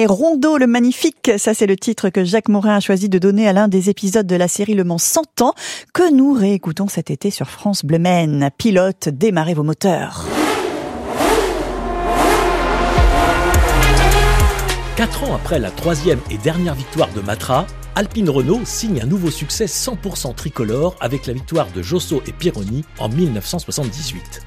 Et Rondeau le magnifique, ça c'est le titre que Jacques Morin a choisi de donner à l'un des épisodes de la série Le Mans 100 ans que nous réécoutons cet été sur France Bleu. Pilote, démarrez vos moteurs. Quatre ans après la troisième et dernière victoire de Matra, Alpine Renault signe un nouveau succès 100% tricolore avec la victoire de Josso et Pironi en 1978.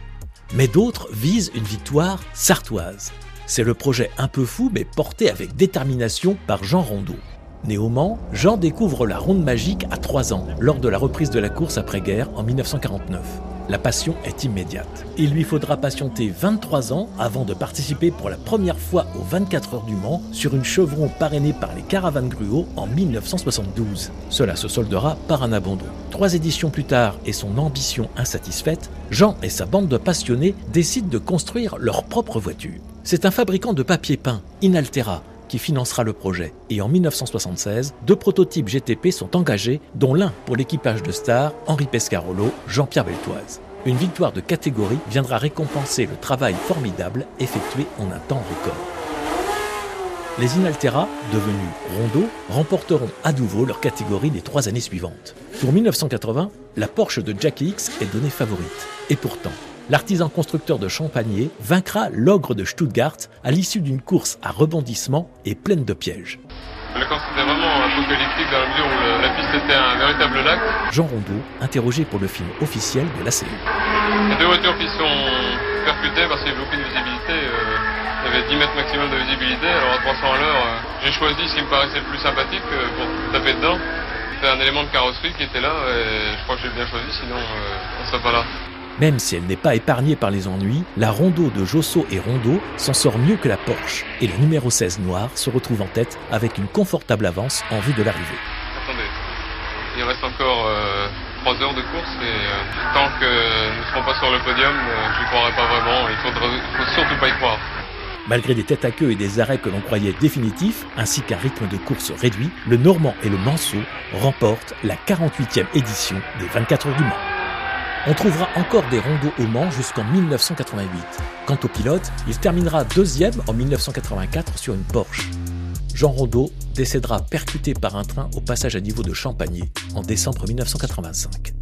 Mais d'autres visent une victoire sartoise. C'est le projet un peu fou mais porté avec détermination par Jean Rondeau. Né au Mans, Jean découvre la ronde magique à 3 ans, lors de la reprise de la course après-guerre en 1949. La passion est immédiate. Il lui faudra patienter 23 ans avant de participer pour la première fois aux 24 heures du Mans sur une chevron parrainée par les caravanes Gruau en 1972. Cela se soldera par un abandon. Trois éditions plus tard et son ambition insatisfaite, Jean et sa bande de passionnés décident de construire leur propre voiture. C'est un fabricant de papier peint, Inaltera, qui financera le projet. Et en 1976, deux prototypes GTP sont engagés, dont l'un pour l'équipage de Star, Henri Pescarolo, Jean-Pierre Beltoise. Une victoire de catégorie viendra récompenser le travail formidable effectué en un temps record. Les Inaltera, devenus Rondeau, remporteront à nouveau leur catégorie les trois années suivantes. Pour 1980, la Porsche de Jackie X est donnée favorite. Et pourtant, l'artisan constructeur de Champagné vaincra l'ogre de Stuttgart à l'issue d'une course à rebondissement et pleine de pièges. Le course était vraiment apocalyptique dans la mesure où la piste était un véritable lac. Jean Rondeau, interrogé pour le film officiel de la série. Les deux voitures qui sont percutées parce qu'il n'y avait aucune visibilité. Euh, il y avait 10 mètres maximum de visibilité, alors à 300 à l'heure, euh, j'ai choisi ce qui me paraissait le plus sympathique euh, pour taper dedans. C'était un élément de carrosserie qui était là et je crois que j'ai bien choisi, sinon on ne serait pas là. Même si elle n'est pas épargnée par les ennuis, la Rondeau de Josso et Rondeau s'en sort mieux que la Porsche. Et le numéro 16 noir se retrouve en tête avec une confortable avance en vue de l'arrivée. Attendez, il reste encore euh, 3 heures de course et euh, tant que nous ne serons pas sur le podium, euh, je n'y croirai pas vraiment. Il ne faut surtout pas y croire. Malgré des têtes à queue et des arrêts que l'on croyait définitifs, ainsi qu'un rythme de course réduit, le Normand et le Manceau remportent la 48e édition des 24 heures du Mans. On trouvera encore des rondeaux au Mans jusqu'en 1988. Quant au pilote, il terminera deuxième en 1984 sur une Porsche. Jean Rondeau décédera percuté par un train au passage à niveau de Champagné en décembre 1985.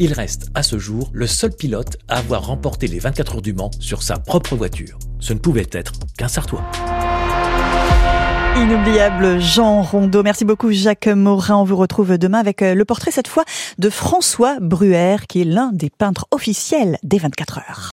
Il reste à ce jour le seul pilote à avoir remporté les 24 heures du Mans sur sa propre voiture. Ce ne pouvait être qu'un Sartois. Inoubliable Jean Rondeau. Merci beaucoup Jacques Morin. On vous retrouve demain avec euh, le portrait cette fois de François Bruer qui est l'un des peintres officiels des 24 heures.